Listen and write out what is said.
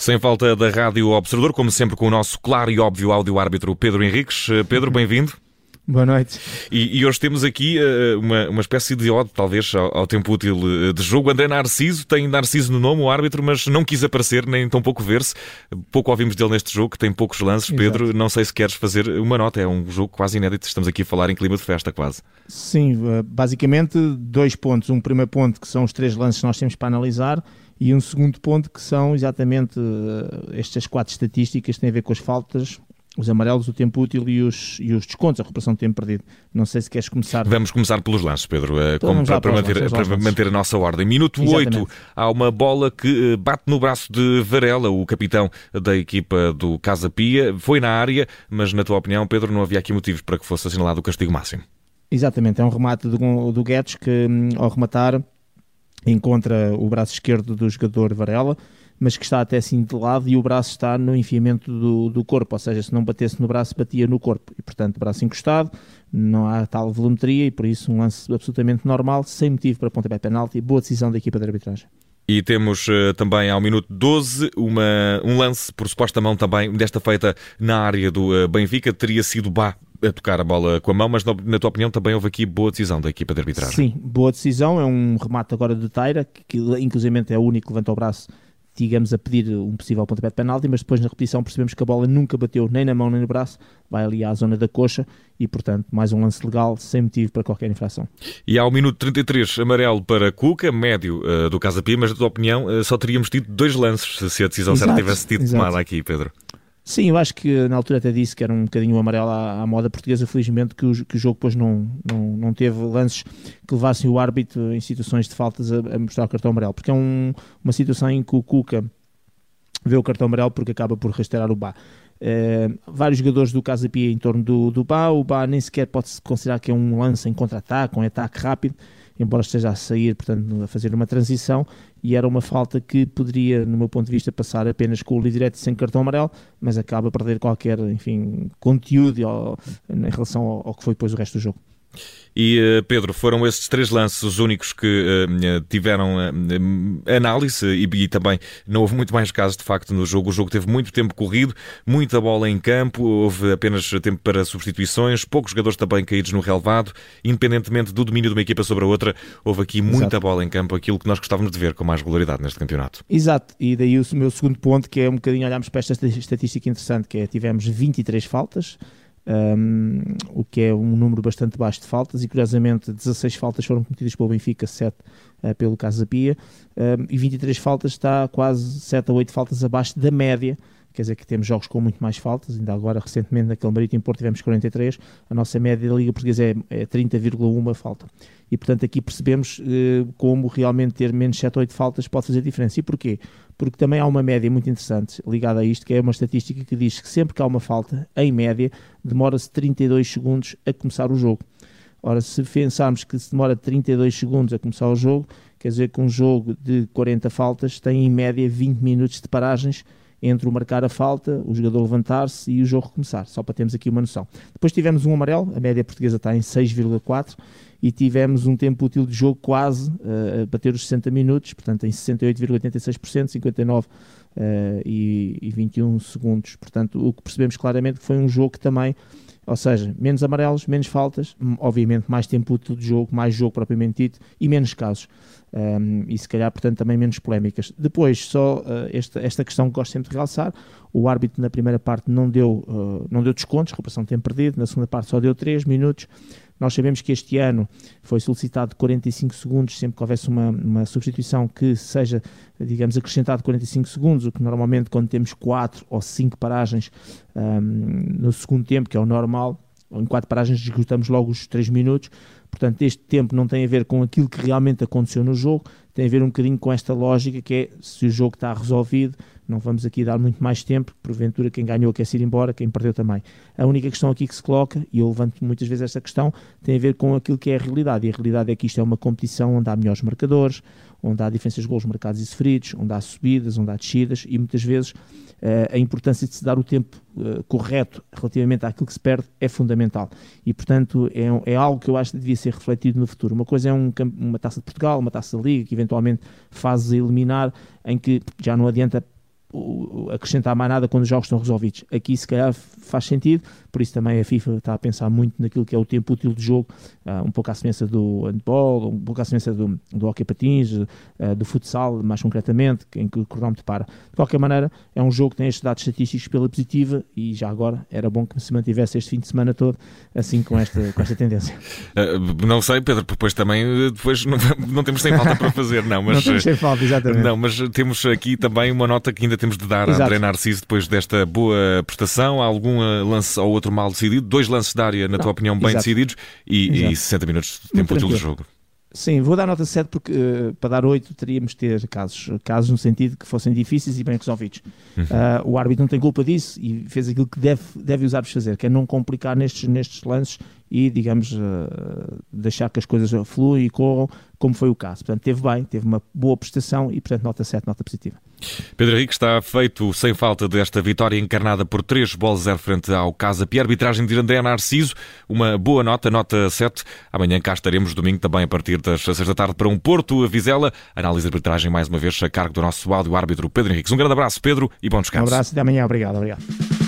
Sem falta da Rádio Observador, como sempre com o nosso claro e óbvio áudio-árbitro Pedro Henriques. Pedro, bem-vindo. Boa noite. E, e, hoje temos aqui uh, uma, uma espécie de ode, talvez, ao, ao, tempo útil uh, de jogo. André Narciso tem Narciso no nome, o árbitro, mas não quis aparecer, nem tão pouco ver-se. Pouco ouvimos dele neste jogo, que tem poucos lances. Exato. Pedro, não sei se queres fazer uma nota, é um jogo quase inédito. Estamos aqui a falar em clima de festa, quase. Sim, uh, basicamente dois pontos. Um primeiro ponto, que são os três lances que nós temos para analisar, e um segundo ponto, que são exatamente estas quatro estatísticas que têm a ver com as faltas, os amarelos, o tempo útil e os, e os descontos, a recuperação de tempo perdido. Não sei se queres começar. Vamos começar pelos lances, Pedro, eh, então, como para, para, manter, lances, para manter, a nossa ordem. Minuto Exatamente. 8, há uma bola que eh, bate no braço de Varela, o capitão da equipa do Casa Pia. Foi na área, mas na tua opinião, Pedro, não havia aqui motivos para que fosse assinalado o castigo máximo. Exatamente, é um remate do, do Guedes que, hum, ao rematar, encontra o braço esquerdo do jogador Varela mas que está até assim de lado e o braço está no enfiamento do, do corpo, ou seja, se não batesse no braço, batia no corpo. E, portanto, braço encostado, não há tal volumetria e, por isso, um lance absolutamente normal, sem motivo para pontapé penalti. Boa decisão da equipa de arbitragem. E temos uh, também ao minuto 12 uma, um lance por suposta mão também, desta feita na área do uh, Benfica. Teria sido Bá a tocar a bola com a mão, mas na, na, tua opinião também houve aqui boa decisão da equipa de arbitragem. Sim, boa decisão. É um remate agora de Taira, que, que inclusive é o único que levanta o braço digamos, a pedir um possível pontapé de penalti, mas depois na repetição percebemos que a bola nunca bateu nem na mão nem no braço, vai ali à zona da coxa e, portanto, mais um lance legal sem motivo para qualquer infração. E ao minuto 33, amarelo para Cuca, médio uh, do Casa Pia, mas na tua opinião uh, só teríamos tido dois lances se a decisão exato, certa tivesse tido tomada aqui, Pedro. Sim, eu acho que na altura até disse que era um bocadinho amarelo à, à moda portuguesa, felizmente que o, que o jogo depois não, não, não teve lances que levassem o árbitro em situações de faltas a, a mostrar o cartão amarelo, porque é um, uma situação em que o Cuca vê o cartão amarelo porque acaba por rastrear o Bá. Uh, vários jogadores do Casa Pia em torno do, do Bá, o Bá nem sequer pode-se considerar que é um lance em contra-ataque, um ataque rápido, embora esteja a sair, portanto, a fazer uma transição, e era uma falta que poderia, no meu ponto de vista, passar apenas com o direto sem cartão amarelo, mas acaba a perder qualquer, enfim, conteúdo em relação ao, ao que foi depois o resto do jogo. E eh, Pedro, foram esses três lances os únicos que uh, tiveram uh, análise e, e, também não houve muito mais casos de facto no jogo. O jogo teve muito tempo corrido, muita bola em campo, houve apenas tempo para substituições, poucos jogadores também caídos no relevado, independentemente do domínio de uma equipa sobre a outra, houve aqui muita Exato. bola em campo, aquilo que nós gostávamos de ver com mais regularidade neste campeonato. Exato, e daí o meu segundo ponto, que é um bocadinho olharmos para esta estatística interessante, que é tivemos 23 faltas um, o que é um número bastante baixo de faltas, e curiosamente 16 faltas foram cometidas pelo Benfica, 7 uh, ah, pelo Casa Pia, um, e 23 faltas está quase 7 a 8 faltas abaixo da média quer dizer que temos jogos com muito mais faltas, ainda agora recentemente naquele Marítimo Porto tivemos 43, a nossa média da Liga Portuguesa é, é 30,1 falta. E portanto aqui percebemos eh, como realmente ter menos 7 ou 8 faltas pode fazer diferença. E porquê? Porque também há uma média muito interessante ligada a isto, que é uma estatística que diz que sempre que há uma falta, em média, demora-se 32 segundos a começar o jogo. Ora, se pensarmos que se demora 32 segundos a começar o jogo, quer dizer que um jogo de 40 faltas tem em média 20 minutos de paragens entre o marcar a falta, o jogador levantar-se e o jogo recomeçar, só para termos aqui uma noção. Depois tivemos um amarelo, a média portuguesa está em 6,4 e tivemos um tempo útil de jogo quase uh, a bater os 60 minutos, portanto em 68,86%, 59 uh, e, e 21 segundos. Portanto, o que percebemos claramente foi um jogo que também ou seja, menos amarelos, menos faltas, obviamente mais tempo útil de jogo, mais jogo propriamente dito e menos casos. Um, e se calhar, portanto, também menos polémicas. Depois, só uh, esta, esta questão que gosto sempre de realçar: o árbitro na primeira parte não deu, uh, não deu descontos, recuperação de tempo perdido, na segunda parte só deu 3 minutos. Nós sabemos que este ano foi solicitado 45 segundos, sempre que houvesse uma, uma substituição que seja, digamos, acrescentado 45 segundos, o que normalmente quando temos 4 ou 5 paragens um, no segundo tempo, que é o normal, em 4 paragens esgotamos logo os 3 minutos, portanto este tempo não tem a ver com aquilo que realmente aconteceu no jogo, tem a ver um bocadinho com esta lógica que é se o jogo está resolvido, não vamos aqui dar muito mais tempo, porventura quem ganhou quer ir embora, quem perdeu também. A única questão aqui que se coloca, e eu levanto muitas vezes esta questão, tem a ver com aquilo que é a realidade. E a realidade é que isto é uma competição onde há melhores marcadores, onde há diferenças de gols marcados e sofridos, onde há subidas, onde há descidas, e muitas vezes uh, a importância de se dar o tempo uh, correto relativamente àquilo que se perde é fundamental. E, portanto, é, é, algo que eu acho que devia ser refletido no futuro. Uma coisa é um, uma taça de Portugal, uma taça da Liga, que eventualmente fazes a eliminar, em que já não adianta acrescentar mais nada quando os jogos estão resolvidos. Aqui, se calhar, faz sentido, por isso também a FIFA está a pensar muito naquilo que é o tempo útil de jogo, uh, um pouco à semelhança do handball, um pouco à semelhança do, do hockey patins, uh, do futsal, mais concretamente, em que o cronómetro para. De qualquer maneira, é um jogo que tem estes dados estatísticos pela positiva e já agora era bom que se mantivesse este fim de semana todo assim com esta, com esta tendência. Uh, não sei, Pedro, depois também depois não, não temos sem falta para fazer, não, mas não temos sem falta, exatamente. Não, mas temos aqui também uma nota que ainda temos de dar Exato. a André Narciso depois desta boa prestação. Algum lance ou outro mal decidido? Dois lances de área, na não, tua opinião, bem Exato. decididos e, e 60 minutos de tempo útil do jogo. Sim, vou dar nota 7 porque uh, para dar 8 teríamos de ter casos, casos no sentido que fossem difíceis e bem resolvidos. Uhum. Uh, o árbitro não tem culpa disso e fez aquilo que deve, deve usar-vos fazer, que é não complicar nestes, nestes lances e, digamos, uh, deixar que as coisas fluam e corram, como foi o caso. Portanto, teve bem, teve uma boa prestação e, portanto, nota 7, nota positiva. Pedro Henrique está feito sem falta desta vitória encarnada por 3 bolas 0 frente ao Casa Pia. Arbitragem de André Narciso, uma boa nota, nota 7. Amanhã cá estaremos, domingo também a partir das 6 da tarde para um Porto a Vizela. Análise de arbitragem mais uma vez a cargo do nosso áudio árbitro Pedro Henrique. Um grande abraço, Pedro, e bom descanso. Um abraço, até amanhã. Obrigado, obrigado.